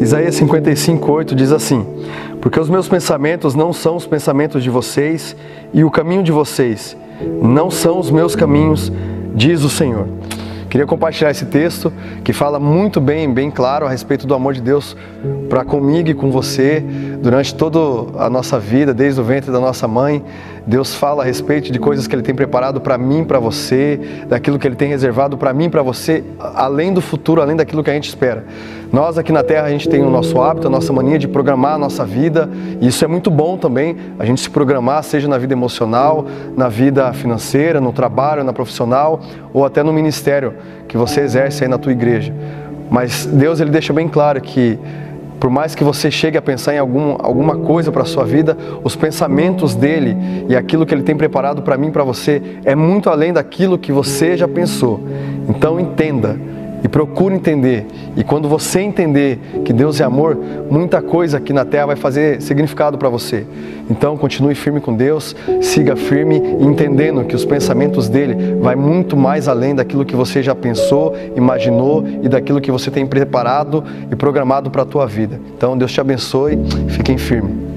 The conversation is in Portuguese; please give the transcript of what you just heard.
Isaías 55:8 diz assim: Porque os meus pensamentos não são os pensamentos de vocês, e o caminho de vocês não são os meus caminhos, diz o Senhor. Queria compartilhar esse texto que fala muito bem, bem claro a respeito do amor de Deus para comigo e com você durante toda a nossa vida, desde o ventre da nossa mãe. Deus fala a respeito de coisas que Ele tem preparado para mim, para você, daquilo que Ele tem reservado para mim, para você, além do futuro, além daquilo que a gente espera. Nós aqui na Terra a gente tem o nosso hábito, a nossa mania de programar a nossa vida, e isso é muito bom também, a gente se programar, seja na vida emocional, na vida financeira, no trabalho, na profissional ou até no ministério que você exerce aí na tua igreja. Mas Deus ele deixa bem claro que por mais que você chegue a pensar em algum, alguma coisa para a sua vida, os pensamentos dele e aquilo que ele tem preparado para mim para você é muito além daquilo que você já pensou. Então entenda e procure entender. E quando você entender que Deus é amor, muita coisa aqui na terra vai fazer significado para você. Então continue firme com Deus, siga firme, entendendo que os pensamentos dele vai muito mais além daquilo que você já pensou, imaginou e daquilo que você tem preparado e programado para a tua vida. Então Deus te abençoe, fiquem firmes.